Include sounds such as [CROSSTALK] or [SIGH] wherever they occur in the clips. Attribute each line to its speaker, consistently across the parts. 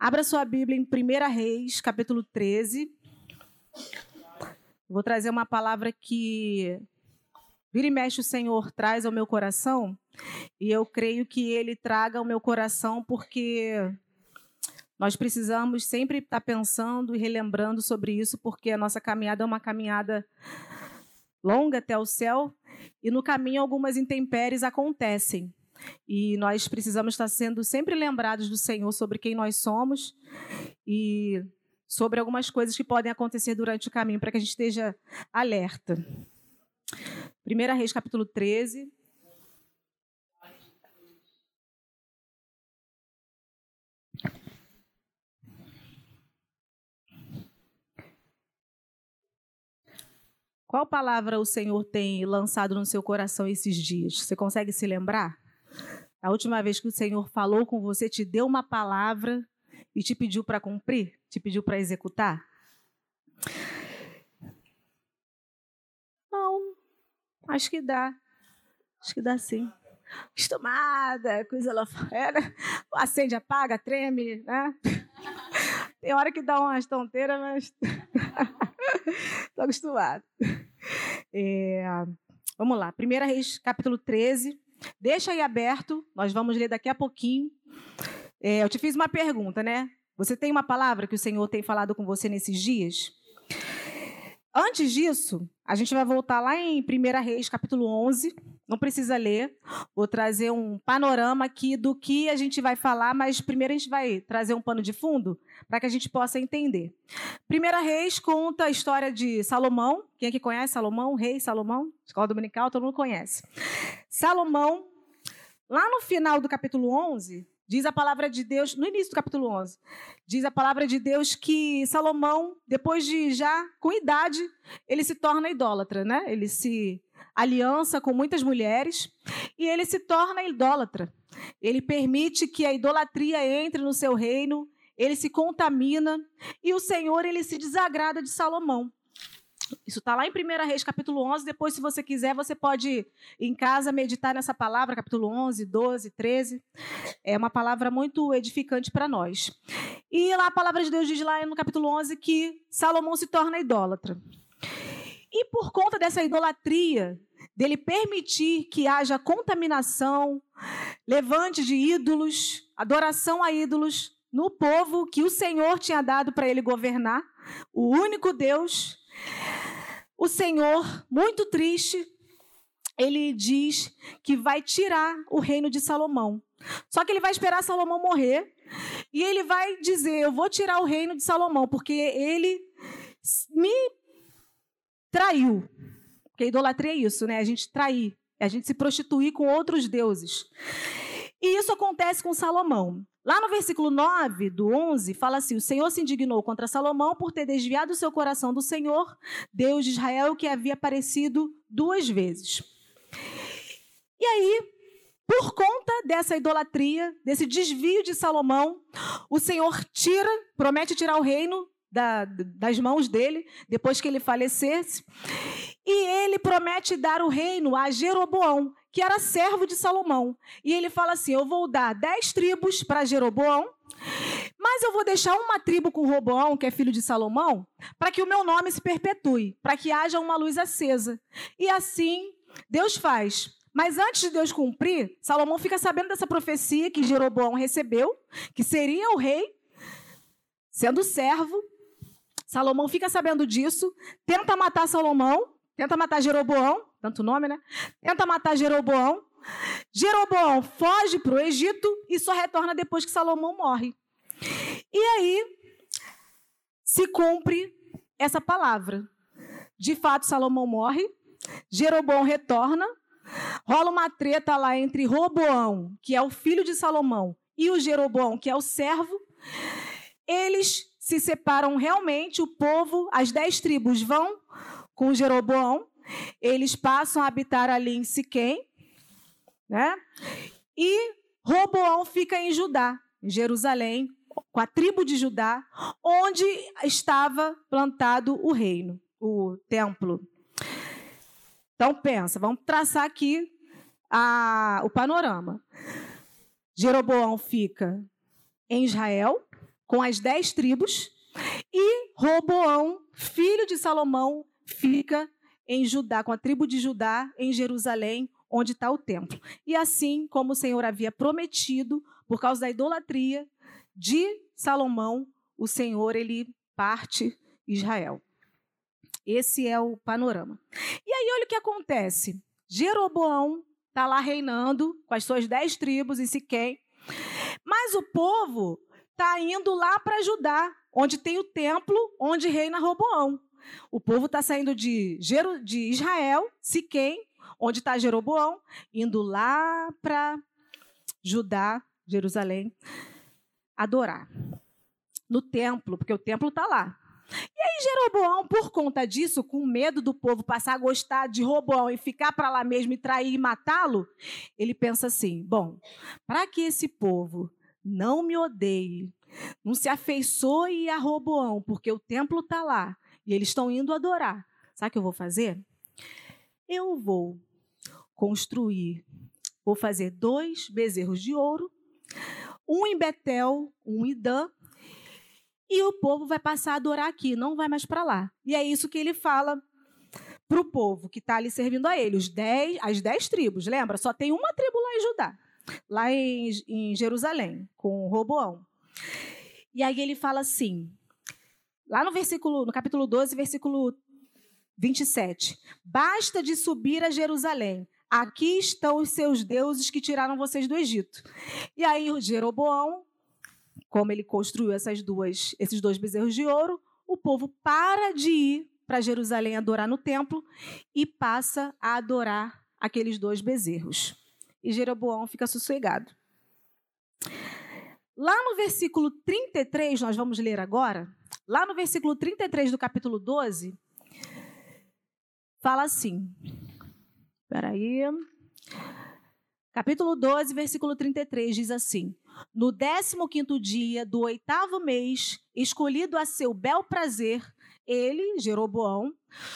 Speaker 1: Abra sua Bíblia em 1 Reis, capítulo 13. Vou trazer uma palavra que vira e mexe o Senhor traz ao meu coração, e eu creio que ele traga ao meu coração porque nós precisamos sempre estar pensando e relembrando sobre isso, porque a nossa caminhada é uma caminhada longa até o céu, e no caminho algumas intempéries acontecem. E nós precisamos estar sendo sempre lembrados do Senhor sobre quem nós somos e sobre algumas coisas que podem acontecer durante o caminho, para que a gente esteja alerta. 1 Reis, capítulo 13. Qual palavra o Senhor tem lançado no seu coração esses dias? Você consegue se lembrar? A última vez que o Senhor falou com você, te deu uma palavra e te pediu para cumprir? Te pediu para executar? Não, acho que dá. Acho que dá sim. Acostumada, coisa lá fora. Acende, apaga, treme, né? Tem hora que dá umas tonteiras, mas [LAUGHS] estou acostumada. É, vamos lá, 1 Reis, capítulo 13, Deixa aí aberto, nós vamos ler daqui a pouquinho. É, eu te fiz uma pergunta, né? Você tem uma palavra que o Senhor tem falado com você nesses dias? Antes disso, a gente vai voltar lá em 1 Reis, capítulo 11. Não precisa ler. Vou trazer um panorama aqui do que a gente vai falar, mas primeiro a gente vai trazer um pano de fundo para que a gente possa entender. 1 Reis conta a história de Salomão. Quem aqui conhece Salomão? Rei Salomão? Escola Dominical, todo mundo conhece. Salomão, lá no final do capítulo 11, Diz a palavra de Deus, no início do capítulo 11, diz a palavra de Deus que Salomão, depois de já com idade, ele se torna idólatra, né? Ele se aliança com muitas mulheres e ele se torna idólatra. Ele permite que a idolatria entre no seu reino, ele se contamina e o Senhor ele se desagrada de Salomão. Isso está lá em 1 Reis, capítulo 11. Depois, se você quiser, você pode em casa meditar nessa palavra, capítulo 11, 12, 13. É uma palavra muito edificante para nós. E lá a palavra de Deus diz lá no capítulo 11 que Salomão se torna idólatra. E por conta dessa idolatria, dele permitir que haja contaminação, levante de ídolos, adoração a ídolos no povo que o Senhor tinha dado para ele governar, o único Deus o Senhor, muito triste, ele diz que vai tirar o reino de Salomão. Só que ele vai esperar Salomão morrer e ele vai dizer: Eu vou tirar o reino de Salomão, porque ele me traiu. Porque idolatria é isso, né? A gente trair, a gente se prostituir com outros deuses. E isso acontece com Salomão. Lá no versículo 9 do 11, fala assim: O Senhor se indignou contra Salomão por ter desviado o seu coração do Senhor, Deus de Israel, que havia aparecido duas vezes. E aí, por conta dessa idolatria, desse desvio de Salomão, o Senhor tira, promete tirar o reino da, das mãos dele, depois que ele falecesse. E ele promete dar o reino a Jeroboão, que era servo de Salomão. E ele fala assim: Eu vou dar dez tribos para Jeroboão, mas eu vou deixar uma tribo com Roboão, que é filho de Salomão, para que o meu nome se perpetue, para que haja uma luz acesa. E assim Deus faz. Mas antes de Deus cumprir, Salomão fica sabendo dessa profecia que Jeroboão recebeu, que seria o rei, sendo servo. Salomão fica sabendo disso, tenta matar Salomão, tenta matar Jeroboão, tanto nome, né? Tenta matar Jeroboão. Jeroboão foge para o Egito e só retorna depois que Salomão morre. E aí se cumpre essa palavra. De fato, Salomão morre, Jeroboão retorna, rola uma treta lá entre Roboão, que é o filho de Salomão, e o Jeroboão, que é o servo. Eles se separam realmente, o povo, as dez tribos vão com Jeroboão, eles passam a habitar ali em Siquém, né? E Roboão fica em Judá, em Jerusalém, com a tribo de Judá, onde estava plantado o reino, o templo. Então pensa, vamos traçar aqui a, o panorama. Jeroboão fica em Israel, com as dez tribos, e Roboão, filho de Salomão, fica em Judá, com a tribo de Judá, em Jerusalém, onde está o templo. E assim como o Senhor havia prometido, por causa da idolatria de Salomão, o Senhor ele parte Israel. Esse é o panorama. E aí olha o que acontece. Jeroboão está lá reinando com as suas dez tribos em Siquém, mas o povo está indo lá para Judá, onde tem o templo, onde reina Roboão. O povo está saindo de, de Israel, Siquém, onde está Jeroboão, indo lá para Judá, Jerusalém, adorar. No templo, porque o templo está lá. E aí Jeroboão, por conta disso, com medo do povo passar a gostar de Roboão e ficar para lá mesmo e trair e matá-lo, ele pensa assim: bom, para que esse povo não me odeie, não se afeiçoe a Roboão, porque o templo está lá e eles estão indo adorar. Sabe o que eu vou fazer? Eu vou construir, vou fazer dois bezerros de ouro, um em Betel, um em Dan, e o povo vai passar a adorar aqui, não vai mais para lá. E é isso que ele fala para o povo que está ali servindo a ele, os dez, as dez tribos. Lembra? Só tem uma tribo lá em Judá, lá em, em Jerusalém, com Roboão. E aí ele fala assim, lá no versículo, no capítulo 12, versículo 27. Basta de subir a Jerusalém. Aqui estão os seus deuses que tiraram vocês do Egito. E aí Jeroboão, como ele construiu essas duas, esses dois bezerros de ouro, o povo para de ir para Jerusalém adorar no templo e passa a adorar aqueles dois bezerros. E Jeroboão fica sossegado. Lá no versículo 33, nós vamos ler agora, lá no versículo 33 do capítulo 12, fala assim. Espera aí. Capítulo 12, versículo 33 diz assim: No 15 dia do oitavo mês, escolhido a seu bel prazer, ele, Jeroboão,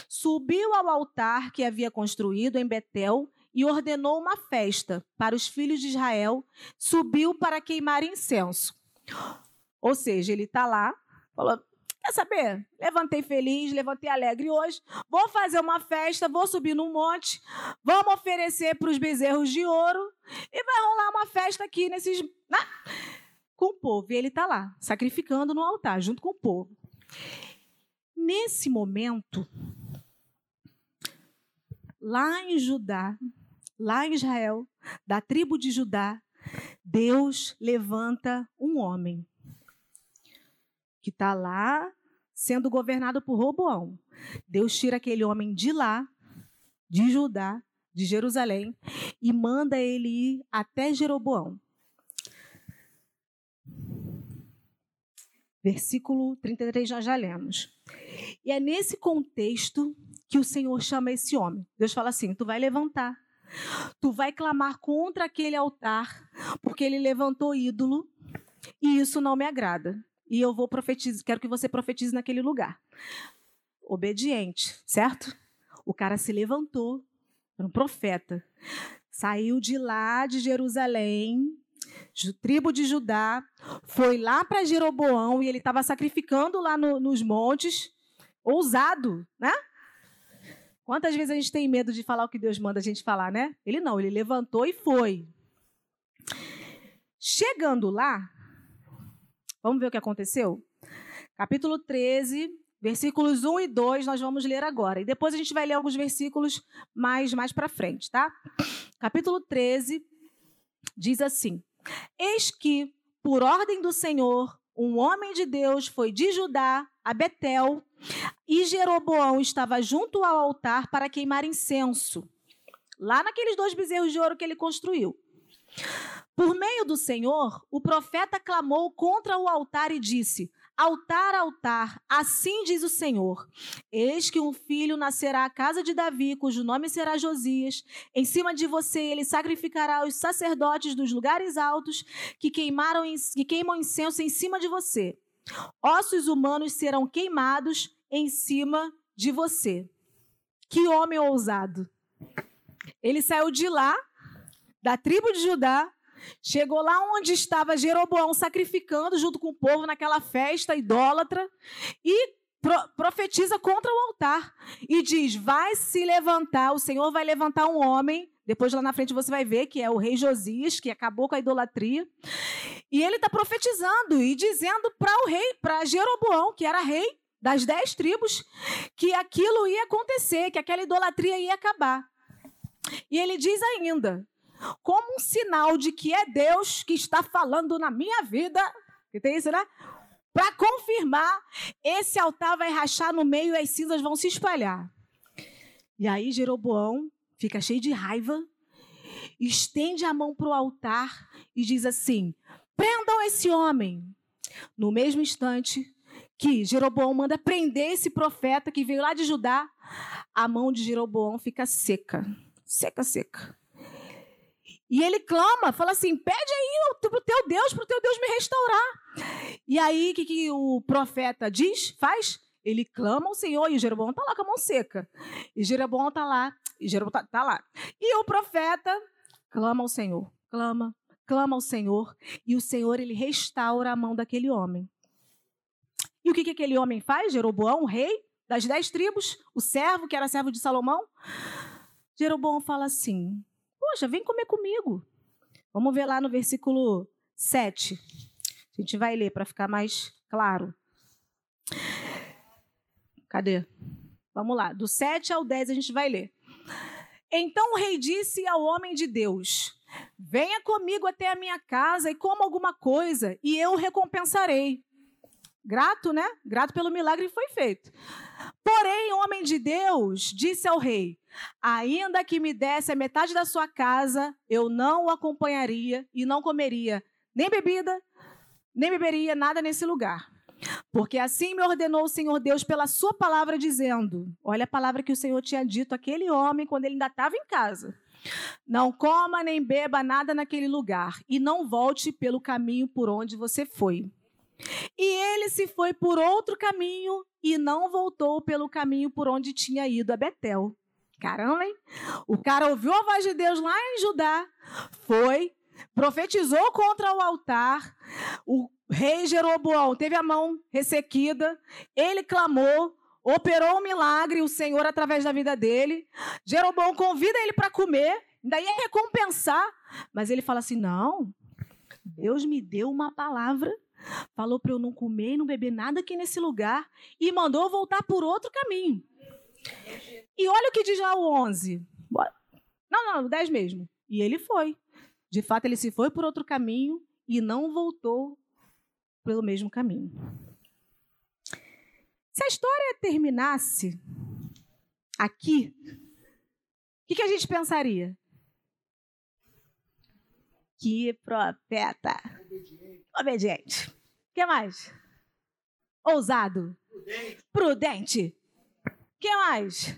Speaker 1: subiu ao altar que havia construído em Betel e ordenou uma festa para os filhos de Israel, subiu para queimar incenso. Ou seja, ele está lá, falou: Quer saber? Levantei feliz, levantei alegre hoje. Vou fazer uma festa, vou subir num monte, vamos oferecer para os bezerros de ouro e vai rolar uma festa aqui nesses. Né? Com o povo. E ele está lá, sacrificando no altar, junto com o povo. Nesse momento, lá em Judá, lá em Israel, da tribo de Judá, Deus levanta um homem que está lá sendo governado por Roboão. Deus tira aquele homem de lá, de Judá, de Jerusalém, e manda ele ir até Jeroboão. Versículo 33 nós já lemos. E é nesse contexto que o Senhor chama esse homem. Deus fala assim: Tu vai levantar Tu vai clamar contra aquele altar, porque ele levantou ídolo, e isso não me agrada. E eu vou profetizar, quero que você profetize naquele lugar. Obediente, certo? O cara se levantou, era um profeta. Saiu de lá de Jerusalém, tribo de Judá, foi lá para Jeroboão e ele estava sacrificando lá no, nos montes, ousado, né? Quantas vezes a gente tem medo de falar o que Deus manda a gente falar, né? Ele não, ele levantou e foi. Chegando lá, vamos ver o que aconteceu? Capítulo 13, versículos 1 e 2, nós vamos ler agora. E depois a gente vai ler alguns versículos mais, mais para frente, tá? Capítulo 13 diz assim: Eis que, por ordem do Senhor, um homem de Deus foi de Judá a Betel e Jeroboão estava junto ao altar para queimar incenso, lá naqueles dois bezerros de ouro que ele construiu. Por meio do Senhor, o profeta clamou contra o altar e disse: Altar, altar, assim diz o Senhor: Eis que um filho nascerá à casa de Davi, cujo nome será Josias. Em cima de você ele sacrificará os sacerdotes dos lugares altos que queimaram que queimam incenso em cima de você. Ossos humanos serão queimados em cima de você. Que homem ousado! Ele saiu de lá, da tribo de Judá, chegou lá onde estava Jeroboão sacrificando junto com o povo naquela festa idólatra e pro, profetiza contra o altar e diz: Vai se levantar, o Senhor vai levantar um homem. Depois lá na frente você vai ver que é o rei Josias, que acabou com a idolatria. E ele está profetizando e dizendo para o rei, para Jeroboão, que era rei das dez tribos, que aquilo ia acontecer, que aquela idolatria ia acabar. E ele diz ainda: como um sinal de que é Deus que está falando na minha vida, que tem isso, né? Para confirmar, esse altar vai rachar no meio e as cinzas vão se espalhar. E aí Jeroboão fica cheio de raiva, estende a mão para o altar e diz assim: prendam esse homem. No mesmo instante que Jeroboão manda prender esse profeta que veio lá de Judá, a mão de Jeroboão fica seca, seca, seca. E ele clama, fala assim: pede aí para o teu Deus, para o teu Deus me restaurar. E aí, o que, que o profeta diz? Faz? Ele clama ao Senhor e Jeroboão está lá com a mão seca. E Jeroboão está lá, e Jeroboão está tá lá. E o profeta clama ao Senhor, clama, clama ao Senhor, e o Senhor ele restaura a mão daquele homem. E o que, que aquele homem faz? Jeroboão, o rei das dez tribos, o servo que era servo de Salomão. Jeroboão fala assim: Poxa, vem comer comigo. Vamos ver lá no versículo 7. A gente vai ler para ficar mais claro. Cadê? Vamos lá, do 7 ao 10 a gente vai ler. Então o rei disse ao homem de Deus: Venha comigo até a minha casa e coma alguma coisa, e eu o recompensarei. Grato, né? Grato pelo milagre que foi feito. Porém, o homem de Deus disse ao rei: Ainda que me desse a metade da sua casa, eu não o acompanharia e não comeria nem bebida, nem beberia nada nesse lugar. Porque assim me ordenou o Senhor Deus pela sua palavra, dizendo: Olha a palavra que o Senhor tinha dito àquele homem quando ele ainda estava em casa. Não coma nem beba nada naquele lugar, e não volte pelo caminho por onde você foi. E ele se foi por outro caminho e não voltou pelo caminho por onde tinha ido a Betel. Caramba, hein? O cara ouviu a voz de Deus lá em Judá, foi, profetizou contra o altar, o rei Jeroboão teve a mão ressequida, ele clamou, operou um milagre, o Senhor através da vida dele. Jeroboão convida ele para comer, daí é recompensar, mas ele fala assim: não, Deus me deu uma palavra, falou para eu não comer e não beber nada aqui nesse lugar e mandou voltar por outro caminho. E olha o que diz lá o 11. Não, não, o 10 mesmo. E ele foi. De fato, ele se foi por outro caminho e não voltou pelo mesmo caminho. Se a história terminasse aqui, o que, que a gente pensaria? Que profeta. Obediente. Obediente. O que mais? Ousado. Prudente. Prudente que mais?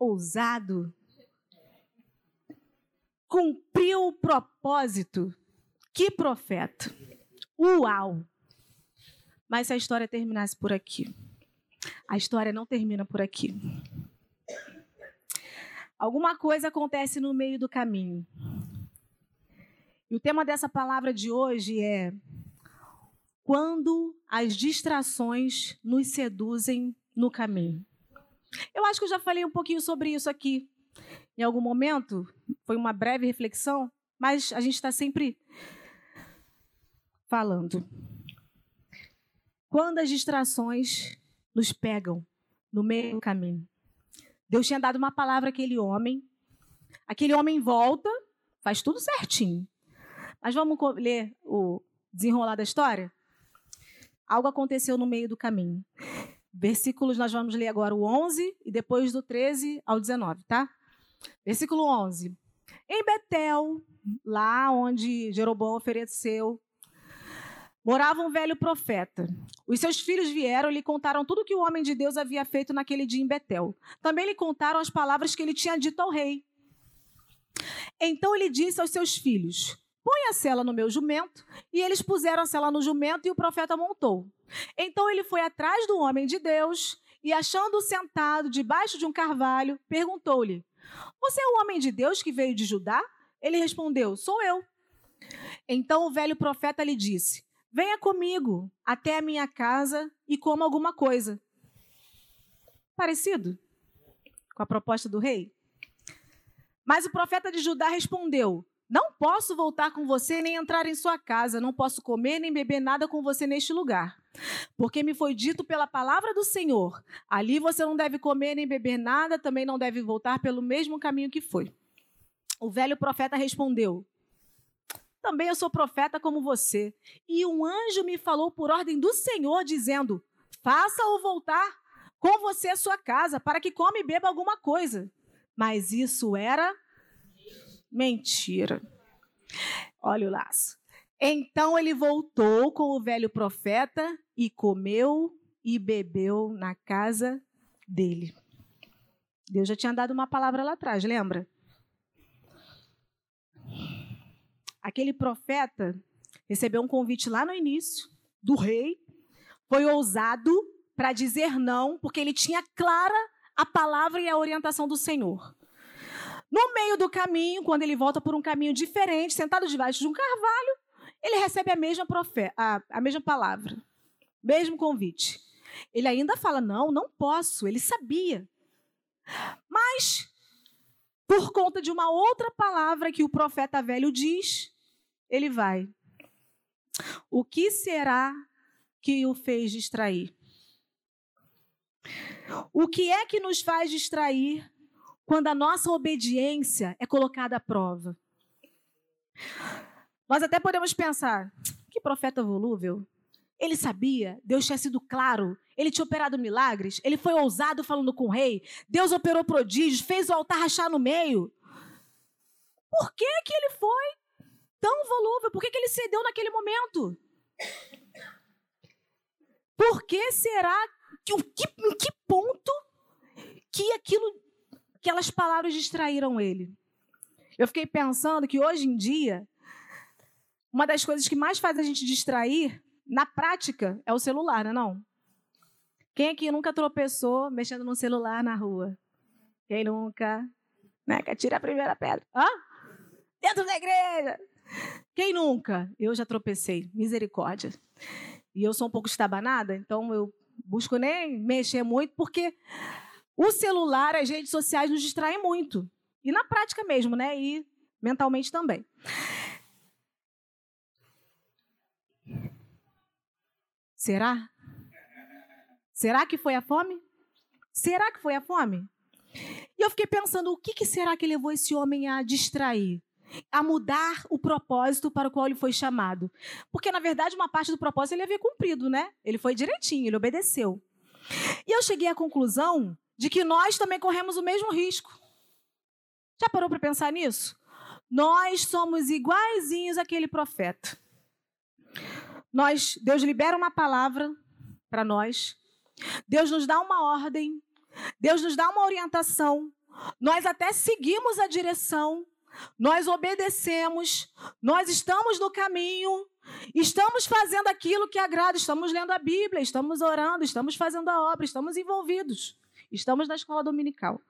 Speaker 1: Ousado. Cumpriu o propósito. Que profeta. Uau! Mas se a história terminasse por aqui, a história não termina por aqui. Alguma coisa acontece no meio do caminho. E o tema dessa palavra de hoje é quando as distrações nos seduzem no caminho. Eu acho que eu já falei um pouquinho sobre isso aqui em algum momento, foi uma breve reflexão, mas a gente está sempre falando. Quando as distrações nos pegam no meio do caminho. Deus tinha dado uma palavra àquele homem, aquele homem volta, faz tudo certinho. Mas vamos ler o desenrolar da história? Algo aconteceu no meio do caminho. Versículos, nós vamos ler agora o 11 e depois do 13 ao 19, tá? Versículo 11. Em Betel, lá onde Jeroboão ofereceu, morava um velho profeta. Os seus filhos vieram e lhe contaram tudo que o homem de Deus havia feito naquele dia em Betel. Também lhe contaram as palavras que ele tinha dito ao rei. Então ele disse aos seus filhos: Põe a cela no meu jumento. E eles puseram a cela no jumento e o profeta montou. Então ele foi atrás do homem de Deus e, achando-o sentado debaixo de um carvalho, perguntou-lhe: Você é o homem de Deus que veio de Judá? Ele respondeu: Sou eu. Então o velho profeta lhe disse: Venha comigo até a minha casa e coma alguma coisa. Parecido com a proposta do rei? Mas o profeta de Judá respondeu: Não posso voltar com você nem entrar em sua casa, não posso comer nem beber nada com você neste lugar. Porque me foi dito pela palavra do Senhor: ali você não deve comer nem beber nada, também não deve voltar pelo mesmo caminho que foi. O velho profeta respondeu: Também eu sou profeta como você. E um anjo me falou por ordem do Senhor, dizendo: Faça-o voltar com você à sua casa, para que come e beba alguma coisa. Mas isso era mentira. Olha o laço. Então ele voltou com o velho profeta e comeu e bebeu na casa dele. Deus já tinha dado uma palavra lá atrás, lembra? Aquele profeta recebeu um convite lá no início do rei, foi ousado para dizer não, porque ele tinha clara a palavra e a orientação do Senhor. No meio do caminho, quando ele volta por um caminho diferente, sentado debaixo de um carvalho, ele recebe a mesma, profe a, a mesma palavra, mesmo convite. Ele ainda fala: Não, não posso. Ele sabia. Mas, por conta de uma outra palavra que o profeta velho diz, ele vai. O que será que o fez distrair? O que é que nos faz distrair quando a nossa obediência é colocada à prova? Nós até podemos pensar, que profeta volúvel. Ele sabia, Deus tinha sido claro, ele tinha operado milagres, ele foi ousado falando com o rei, Deus operou prodígios, fez o altar rachar no meio. Por que, que ele foi tão volúvel? Por que, que ele cedeu naquele momento? Por que será que, em que ponto que aquilo, aquelas palavras distraíram ele? Eu fiquei pensando que hoje em dia uma das coisas que mais faz a gente distrair, na prática, é o celular, não é não? Quem aqui nunca tropeçou mexendo no celular na rua? Quem nunca? Né? Que atira a primeira pedra. Hã? Dentro da igreja! Quem nunca? Eu já tropecei. Misericórdia. E eu sou um pouco estabanada, então eu busco nem mexer muito, porque o celular, as redes sociais nos distraem muito. E na prática mesmo, né? E mentalmente também. Será? Será que foi a fome? Será que foi a fome? E eu fiquei pensando, o que, que será que levou esse homem a distrair? A mudar o propósito para o qual ele foi chamado. Porque, na verdade, uma parte do propósito ele havia cumprido, né? Ele foi direitinho, ele obedeceu. E eu cheguei à conclusão de que nós também corremos o mesmo risco. Já parou para pensar nisso? Nós somos iguaizinhos àquele profeta. Nós, Deus libera uma palavra para nós, Deus nos dá uma ordem, Deus nos dá uma orientação, nós até seguimos a direção, nós obedecemos, nós estamos no caminho, estamos fazendo aquilo que agrada, estamos lendo a Bíblia, estamos orando, estamos fazendo a obra, estamos envolvidos, estamos na escola dominical.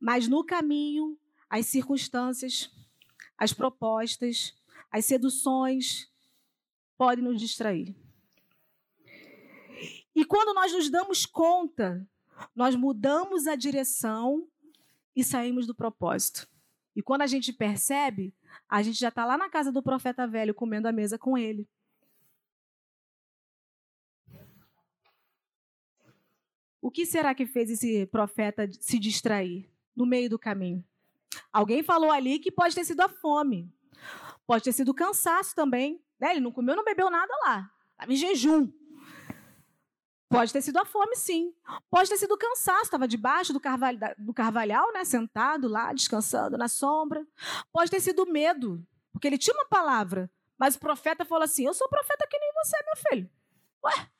Speaker 1: Mas no caminho, as circunstâncias, as propostas, as seduções, pode nos distrair. E quando nós nos damos conta, nós mudamos a direção e saímos do propósito. E quando a gente percebe, a gente já está lá na casa do profeta velho comendo a mesa com ele. O que será que fez esse profeta se distrair no meio do caminho? Alguém falou ali que pode ter sido a fome, pode ter sido o cansaço também. Né? Ele não comeu, não bebeu nada lá. Estava em jejum. Pode ter sido a fome, sim. Pode ter sido o cansaço, estava debaixo do, carvalho, do carvalhal, né? sentado lá, descansando na sombra. Pode ter sido medo, porque ele tinha uma palavra. Mas o profeta falou assim: Eu sou profeta que nem você, meu filho. Ué,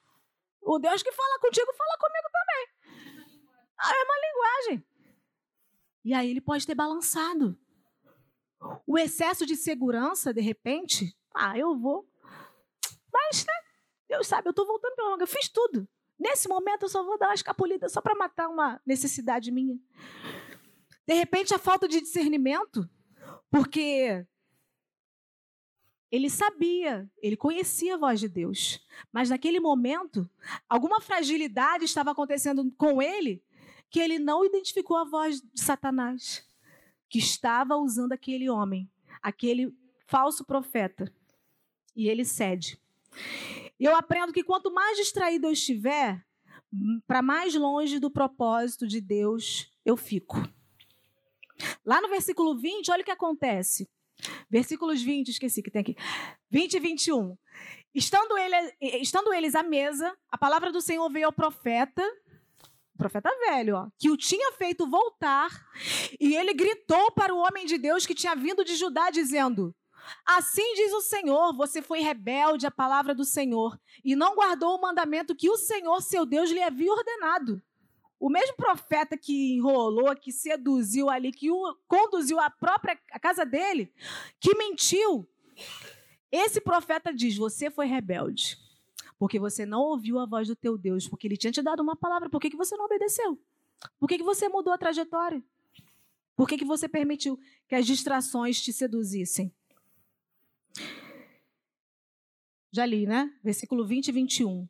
Speaker 1: o Deus que fala contigo fala comigo também. Ah, é uma linguagem. E aí ele pode ter balançado. O excesso de segurança, de repente, ah, eu vou. Mas, né? Deus sabe, eu estou voltando pela longa. Eu fiz tudo. Nesse momento, eu só vou dar uma escapulida só para matar uma necessidade minha. De repente, a falta de discernimento, porque ele sabia, ele conhecia a voz de Deus, mas naquele momento, alguma fragilidade estava acontecendo com ele que ele não identificou a voz de Satanás, que estava usando aquele homem, aquele falso profeta. E ele cede. E eu aprendo que quanto mais distraído eu estiver, para mais longe do propósito de Deus eu fico. Lá no versículo 20, olha o que acontece. Versículos 20, esqueci que tem aqui. 20 e 21. Estando, ele, estando eles à mesa, a palavra do Senhor veio ao profeta, profeta velho, ó, que o tinha feito voltar, e ele gritou para o homem de Deus que tinha vindo de Judá, dizendo: Assim diz o Senhor: você foi rebelde à palavra do Senhor e não guardou o mandamento que o Senhor, seu Deus, lhe havia ordenado. O mesmo profeta que enrolou, que seduziu ali, que conduziu à própria casa dele, que mentiu. Esse profeta diz: Você foi rebelde, porque você não ouviu a voz do teu Deus, porque ele tinha te dado uma palavra. Por que, que você não obedeceu? Por que, que você mudou a trajetória? Por que, que você permitiu que as distrações te seduzissem? Já li, né? Versículo 20 e 21.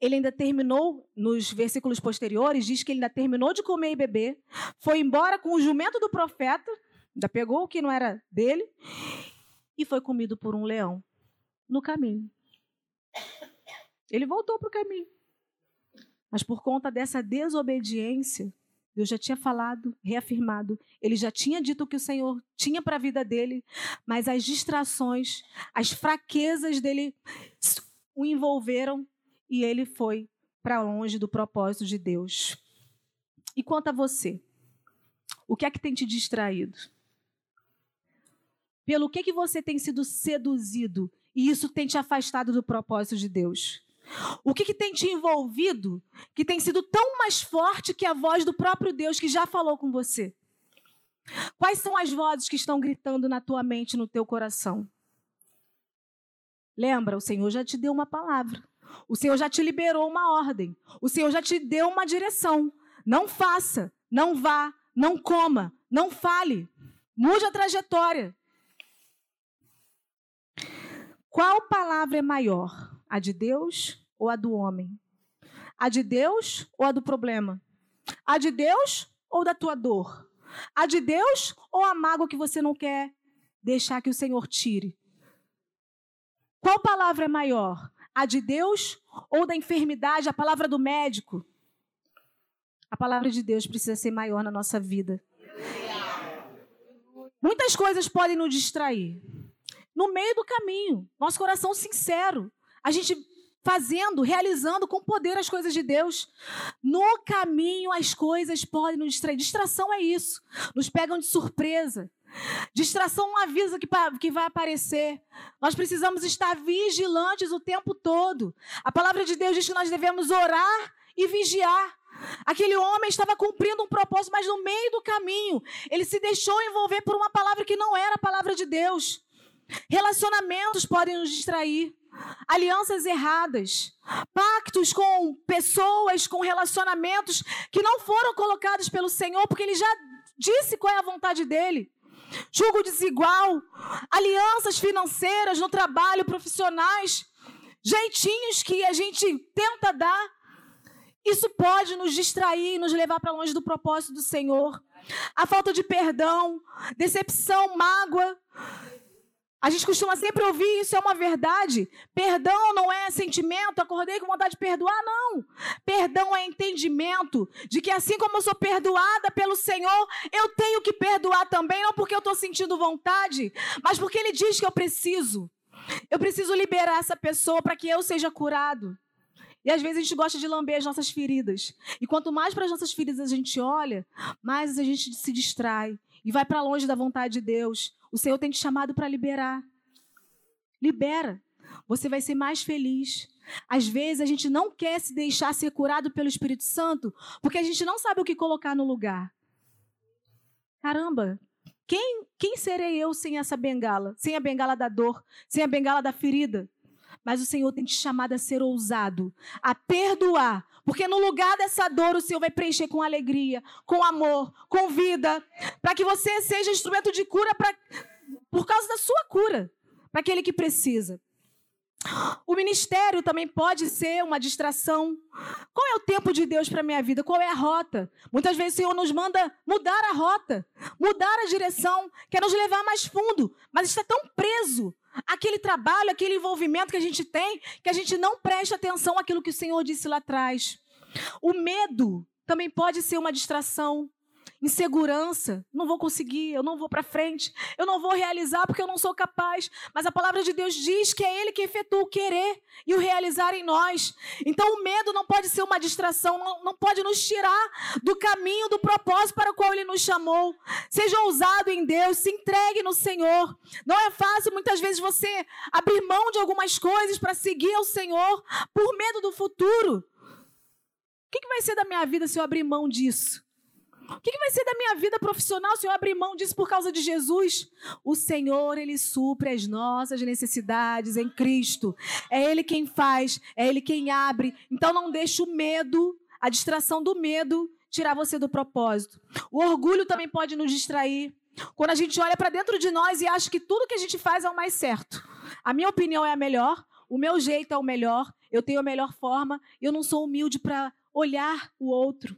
Speaker 1: Ele ainda terminou, nos versículos posteriores, diz que ele ainda terminou de comer e beber, foi embora com o jumento do profeta, ainda pegou o que não era dele, e foi comido por um leão no caminho. Ele voltou para o caminho. Mas por conta dessa desobediência, Deus já tinha falado, reafirmado, ele já tinha dito o que o Senhor tinha para a vida dele, mas as distrações, as fraquezas dele o envolveram e ele foi para longe do propósito de Deus. E quanto a você? O que é que tem te distraído? Pelo que, que você tem sido seduzido e isso tem te afastado do propósito de Deus? O que, que tem te envolvido que tem sido tão mais forte que a voz do próprio Deus que já falou com você? Quais são as vozes que estão gritando na tua mente, no teu coração? Lembra, o Senhor já te deu uma palavra. O Senhor já te liberou uma ordem. O Senhor já te deu uma direção. Não faça, não vá, não coma, não fale. Mude a trajetória. Qual palavra é maior? A de Deus ou a do homem? A de Deus ou a do problema? A de Deus ou da tua dor? A de Deus ou a mágoa que você não quer deixar que o Senhor tire? Qual palavra é maior? A de Deus ou da enfermidade, a palavra do médico? A palavra de Deus precisa ser maior na nossa vida. Muitas coisas podem nos distrair. No meio do caminho, nosso coração sincero, a gente fazendo, realizando com poder as coisas de Deus. No caminho, as coisas podem nos distrair. Distração é isso. Nos pegam de surpresa. Distração não avisa que, que vai aparecer. Nós precisamos estar vigilantes o tempo todo. A palavra de Deus diz que nós devemos orar e vigiar. Aquele homem estava cumprindo um propósito, mas no meio do caminho, ele se deixou envolver por uma palavra que não era a palavra de Deus. Relacionamentos podem nos distrair alianças erradas, pactos com pessoas, com relacionamentos que não foram colocados pelo Senhor, porque Ele já disse qual é a vontade dele. Julgo desigual, alianças financeiras no trabalho, profissionais, jeitinhos que a gente tenta dar. Isso pode nos distrair e nos levar para longe do propósito do Senhor. A falta de perdão, decepção, mágoa, a gente costuma sempre ouvir isso, é uma verdade. Perdão não é sentimento, acordei com vontade de perdoar, não. Perdão é entendimento de que assim como eu sou perdoada pelo Senhor, eu tenho que perdoar também, não porque eu estou sentindo vontade, mas porque Ele diz que eu preciso. Eu preciso liberar essa pessoa para que eu seja curado. E às vezes a gente gosta de lamber as nossas feridas. E quanto mais para as nossas feridas a gente olha, mais a gente se distrai e vai para longe da vontade de Deus. O Senhor tem te chamado para liberar. Libera. Você vai ser mais feliz. Às vezes a gente não quer se deixar ser curado pelo Espírito Santo porque a gente não sabe o que colocar no lugar. Caramba, quem, quem serei eu sem essa bengala? Sem a bengala da dor, sem a bengala da ferida? Mas o Senhor tem te chamado a ser ousado, a perdoar, porque no lugar dessa dor o Senhor vai preencher com alegria, com amor, com vida, para que você seja instrumento de cura pra, por causa da sua cura, para aquele que precisa. O ministério também pode ser uma distração. Qual é o tempo de Deus para a minha vida? Qual é a rota? Muitas vezes o Senhor nos manda mudar a rota, mudar a direção, quer nos levar mais fundo, mas está tão preso àquele trabalho, aquele envolvimento que a gente tem, que a gente não presta atenção àquilo que o Senhor disse lá atrás. O medo também pode ser uma distração insegurança, não vou conseguir, eu não vou para frente, eu não vou realizar porque eu não sou capaz. Mas a palavra de Deus diz que é Ele que efetua o querer e o realizar em nós. Então o medo não pode ser uma distração, não, não pode nos tirar do caminho, do propósito para o qual Ele nos chamou. Seja ousado em Deus, se entregue no Senhor. Não é fácil muitas vezes você abrir mão de algumas coisas para seguir ao Senhor por medo do futuro. O que, que vai ser da minha vida se eu abrir mão disso? O que, vai ser da minha vida profissional se eu abrir mão disso por causa de Jesus? O Senhor, Ele supre as nossas necessidades em Cristo. É Ele quem faz, é Ele quem abre. Então não deixe o medo, a distração do medo, tirar você do propósito. O orgulho também pode nos distrair. Quando a gente olha para dentro de nós e acha que tudo que a gente faz é o mais certo. A minha opinião é a melhor, o meu jeito é o melhor, eu tenho a melhor forma, eu não sou humilde para olhar o outro.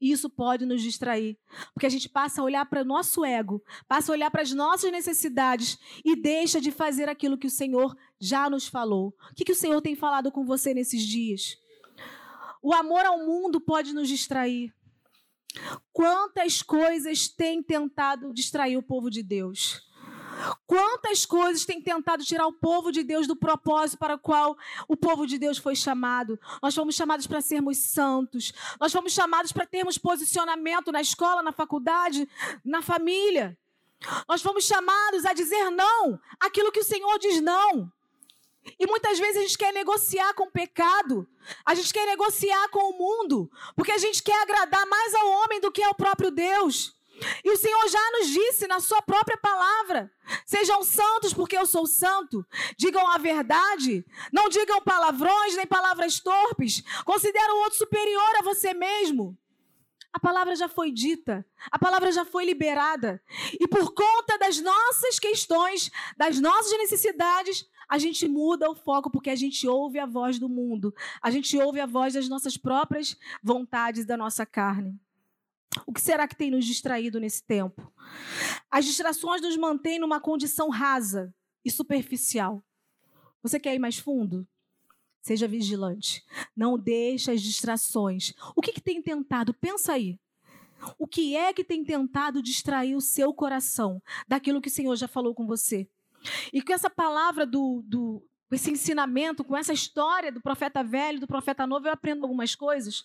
Speaker 1: Isso pode nos distrair, porque a gente passa a olhar para o nosso ego, passa a olhar para as nossas necessidades e deixa de fazer aquilo que o Senhor já nos falou. O que, que o Senhor tem falado com você nesses dias? O amor ao mundo pode nos distrair. Quantas coisas têm tentado distrair o povo de Deus? Quantas coisas têm tentado tirar o povo de Deus do propósito para o qual o povo de Deus foi chamado? Nós fomos chamados para sermos santos. Nós fomos chamados para termos posicionamento na escola, na faculdade, na família. Nós fomos chamados a dizer não aquilo que o Senhor diz não. E muitas vezes a gente quer negociar com o pecado, a gente quer negociar com o mundo, porque a gente quer agradar mais ao homem do que ao próprio Deus. E o Senhor já nos disse na sua própria palavra: sejam santos, porque eu sou santo. Digam a verdade. Não digam palavrões nem palavras torpes. Considere o outro superior a você mesmo. A palavra já foi dita, a palavra já foi liberada. E por conta das nossas questões, das nossas necessidades, a gente muda o foco porque a gente ouve a voz do mundo, a gente ouve a voz das nossas próprias vontades da nossa carne. O que será que tem nos distraído nesse tempo? As distrações nos mantêm numa condição rasa e superficial. Você quer ir mais fundo? Seja vigilante. Não deixe as distrações. O que, que tem tentado? Pensa aí. O que é que tem tentado distrair o seu coração daquilo que o Senhor já falou com você? E com essa palavra do, do esse ensinamento, com essa história do profeta velho, do profeta novo, eu aprendo algumas coisas.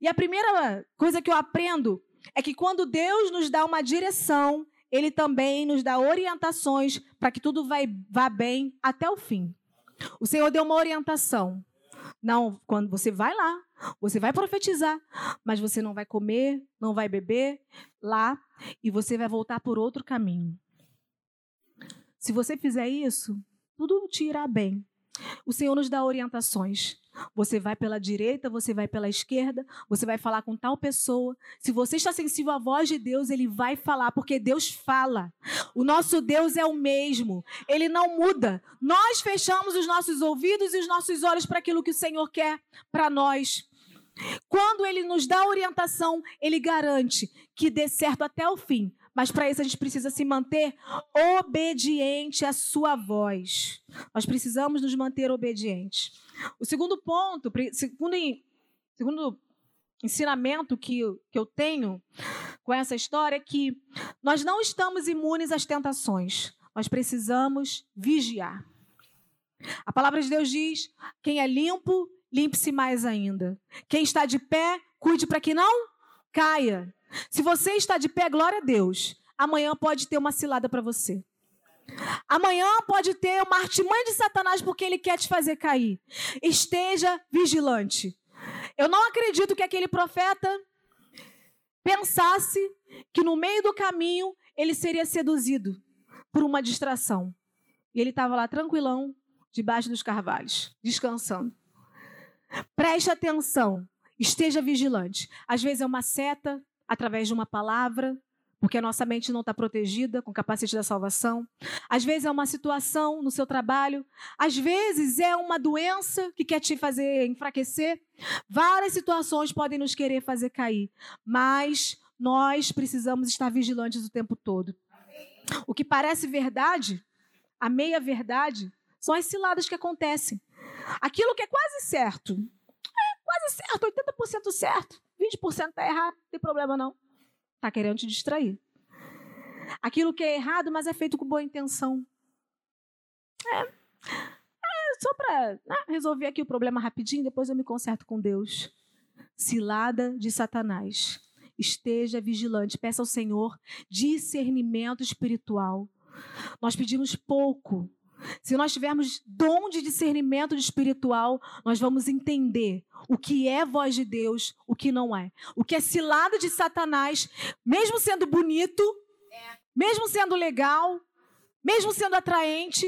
Speaker 1: E a primeira coisa que eu aprendo é que quando Deus nos dá uma direção, ele também nos dá orientações para que tudo vai, vá bem até o fim. O Senhor deu uma orientação. Não, quando você vai lá, você vai profetizar, mas você não vai comer, não vai beber lá e você vai voltar por outro caminho. Se você fizer isso, tudo te irá bem. O Senhor nos dá orientações. Você vai pela direita, você vai pela esquerda, você vai falar com tal pessoa. Se você está sensível à voz de Deus, ele vai falar, porque Deus fala. O nosso Deus é o mesmo, ele não muda. Nós fechamos os nossos ouvidos e os nossos olhos para aquilo que o Senhor quer para nós. Quando ele nos dá orientação, ele garante que dê certo até o fim. Mas para isso a gente precisa se manter obediente à sua voz. Nós precisamos nos manter obedientes. O segundo ponto, segundo, segundo ensinamento que, que eu tenho com essa história é que nós não estamos imunes às tentações. Nós precisamos vigiar. A palavra de Deus diz: quem é limpo, limpe-se mais ainda. Quem está de pé, cuide para que não caia. Se você está de pé, glória a Deus. Amanhã pode ter uma cilada para você. Amanhã pode ter uma artimanha de Satanás porque ele quer te fazer cair. Esteja vigilante. Eu não acredito que aquele profeta pensasse que no meio do caminho ele seria seduzido por uma distração. E ele estava lá tranquilão, debaixo dos carvalhos, descansando. Preste atenção, esteja vigilante. Às vezes é uma seta, através de uma palavra, porque a nossa mente não está protegida com o capacete da salvação. Às vezes é uma situação no seu trabalho, às vezes é uma doença que quer te fazer enfraquecer. Várias situações podem nos querer fazer cair, mas nós precisamos estar vigilantes o tempo todo. O que parece verdade, a meia verdade, são as ciladas que acontecem. Aquilo que é quase certo, quase certo, 80% certo, 20% está errado, não tem problema não. Está querendo te distrair. Aquilo que é errado, mas é feito com boa intenção. É, é só para né, resolver aqui o problema rapidinho, depois eu me conserto com Deus. Cilada de Satanás. Esteja vigilante, peça ao Senhor discernimento espiritual. Nós pedimos pouco, se nós tivermos dom de discernimento espiritual, nós vamos entender o que é voz de Deus, o que não é. O que é cilada de Satanás, mesmo sendo bonito, mesmo sendo legal, mesmo sendo atraente,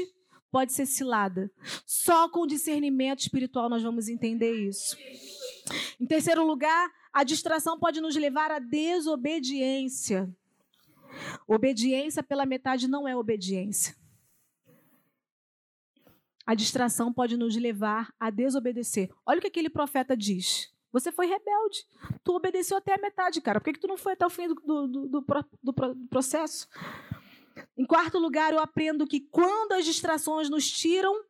Speaker 1: pode ser cilada. Só com discernimento espiritual nós vamos entender isso. Em terceiro lugar, a distração pode nos levar à desobediência. Obediência pela metade não é obediência. A distração pode nos levar a desobedecer. Olha o que aquele profeta diz. Você foi rebelde. Tu obedeceu até a metade, cara. Por que, que tu não foi até o fim do, do, do, do, processo? Em quarto lugar, eu aprendo que quando as distrações nos tiram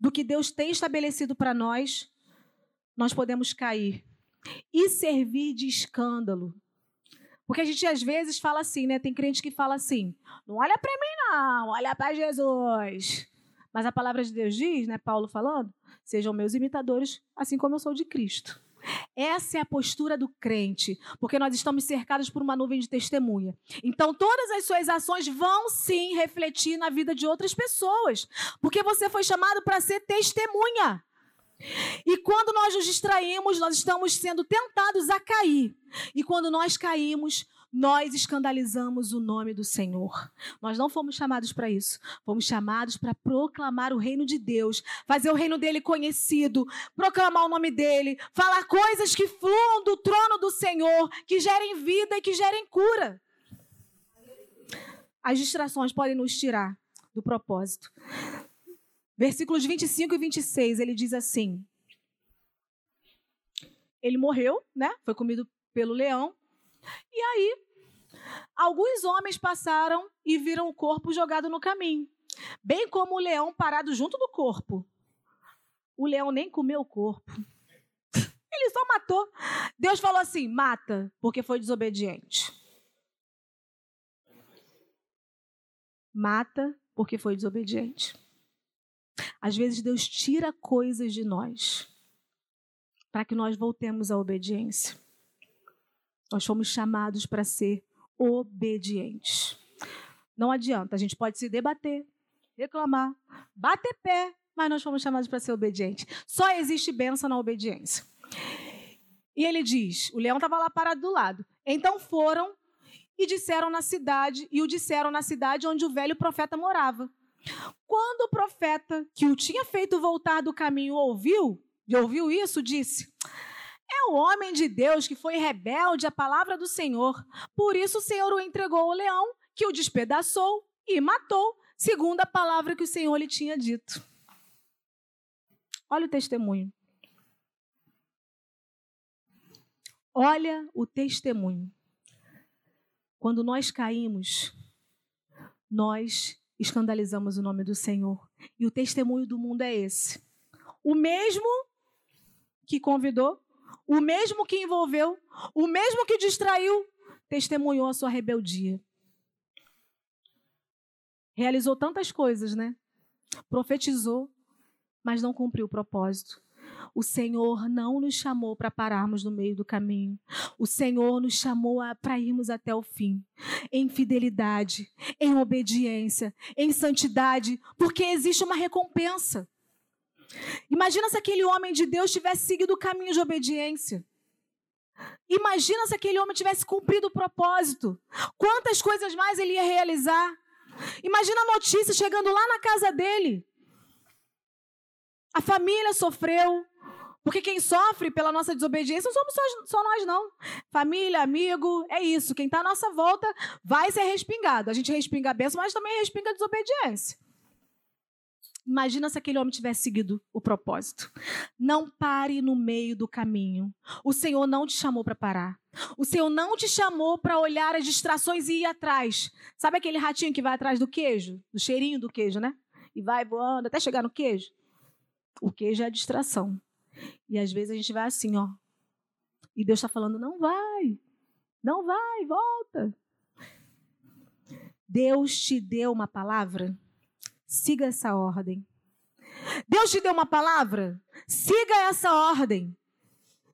Speaker 1: do que Deus tem estabelecido para nós, nós podemos cair e servir de escândalo. Porque a gente às vezes fala assim, né? Tem crente que fala assim: não olha para mim, não, olha para Jesus. Mas a palavra de Deus diz, né, Paulo falando, sejam meus imitadores, assim como eu sou de Cristo. Essa é a postura do crente, porque nós estamos cercados por uma nuvem de testemunha. Então, todas as suas ações vão sim refletir na vida de outras pessoas, porque você foi chamado para ser testemunha. E quando nós nos distraímos, nós estamos sendo tentados a cair. E quando nós caímos, nós escandalizamos o nome do Senhor. Nós não fomos chamados para isso. Fomos chamados para proclamar o reino de Deus, fazer o reino dele conhecido, proclamar o nome dele, falar coisas que fluam do trono do Senhor, que gerem vida e que gerem cura. As distrações podem nos tirar do propósito. Versículos 25 e 26, ele diz assim: Ele morreu, né? Foi comido pelo leão. E aí, alguns homens passaram e viram o corpo jogado no caminho, bem como o leão parado junto do corpo. O leão nem comeu o corpo. [LAUGHS] Ele só matou. Deus falou assim: mata, porque foi desobediente. Mata, porque foi desobediente. Às vezes Deus tira coisas de nós para que nós voltemos à obediência. Nós fomos chamados para ser obedientes. Não adianta, a gente pode se debater, reclamar, bater pé, mas nós fomos chamados para ser obedientes. Só existe bênção na obediência. E ele diz: o leão estava lá parado do lado. Então foram e disseram na cidade, e o disseram na cidade onde o velho profeta morava. Quando o profeta que o tinha feito voltar do caminho ouviu, e ouviu isso, disse: é o homem de Deus que foi rebelde à palavra do Senhor. Por isso o Senhor o entregou ao leão, que o despedaçou e matou, segundo a palavra que o Senhor lhe tinha dito. Olha o testemunho. Olha o testemunho. Quando nós caímos, nós escandalizamos o nome do Senhor. E o testemunho do mundo é esse. O mesmo que convidou, o mesmo que envolveu, o mesmo que distraiu, testemunhou a sua rebeldia. Realizou tantas coisas, né? Profetizou, mas não cumpriu o propósito. O Senhor não nos chamou para pararmos no meio do caminho. O Senhor nos chamou para irmos até o fim, em fidelidade, em obediência, em santidade, porque existe uma recompensa. Imagina se aquele homem de Deus tivesse seguido o caminho de obediência. Imagina se aquele homem tivesse cumprido o propósito. Quantas coisas mais ele ia realizar. Imagina a notícia chegando lá na casa dele. A família sofreu Porque quem sofre pela nossa desobediência não somos só, só nós, não. Família, amigo, é isso. Quem está à nossa volta vai ser respingado. A gente respinga a bênção, mas também respinga a desobediência. Imagina se aquele homem tivesse seguido o propósito. Não pare no meio do caminho. O Senhor não te chamou para parar. O Senhor não te chamou para olhar as distrações e ir atrás. Sabe aquele ratinho que vai atrás do queijo? Do cheirinho do queijo, né? E vai voando até chegar no queijo? O queijo é a distração. E às vezes a gente vai assim, ó. E Deus está falando: não vai, não vai, volta. Deus te deu uma palavra Siga essa ordem. Deus te deu uma palavra? Siga essa ordem.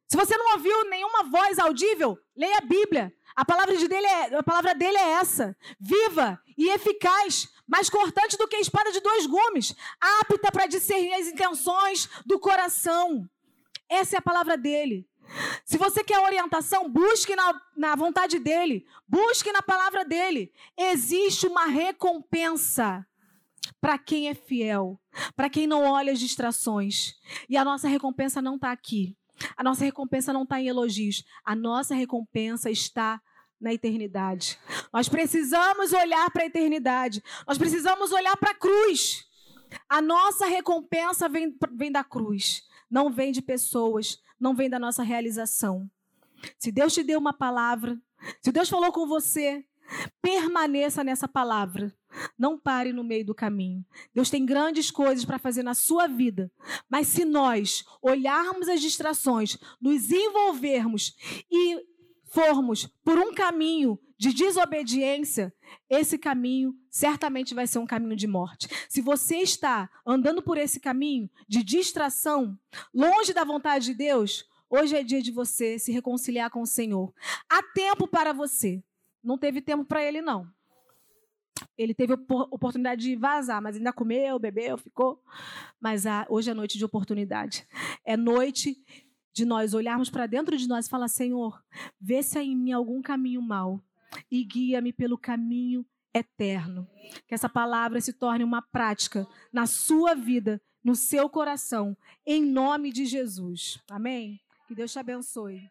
Speaker 1: Se você não ouviu nenhuma voz audível, leia a Bíblia. A palavra, de dele é, a palavra dele é essa: viva e eficaz, mais cortante do que a espada de dois gumes, apta para discernir as intenções do coração. Essa é a palavra dele. Se você quer orientação, busque na, na vontade dele, busque na palavra dele. Existe uma recompensa para quem é fiel, para quem não olha as distrações. E a nossa recompensa não está aqui. A nossa recompensa não está em elogios. A nossa recompensa está na eternidade. Nós precisamos olhar para a eternidade. Nós precisamos olhar para a cruz. A nossa recompensa vem, vem da cruz. Não vem de pessoas. Não vem da nossa realização. Se Deus te deu uma palavra, se Deus falou com você, permaneça nessa palavra. Não pare no meio do caminho. Deus tem grandes coisas para fazer na sua vida. Mas se nós olharmos as distrações, nos envolvermos e formos por um caminho de desobediência, esse caminho certamente vai ser um caminho de morte. Se você está andando por esse caminho de distração, longe da vontade de Deus, hoje é dia de você se reconciliar com o Senhor. Há tempo para você. Não teve tempo para ele, não. Ele teve oportunidade de vazar, mas ainda comeu, bebeu, ficou. Mas ah, hoje é noite de oportunidade. É noite de nós olharmos para dentro de nós e falar: Senhor, vê se há em mim algum caminho mau e guia-me pelo caminho eterno. Que essa palavra se torne uma prática na sua vida, no seu coração, em nome de Jesus. Amém? Que Deus te abençoe.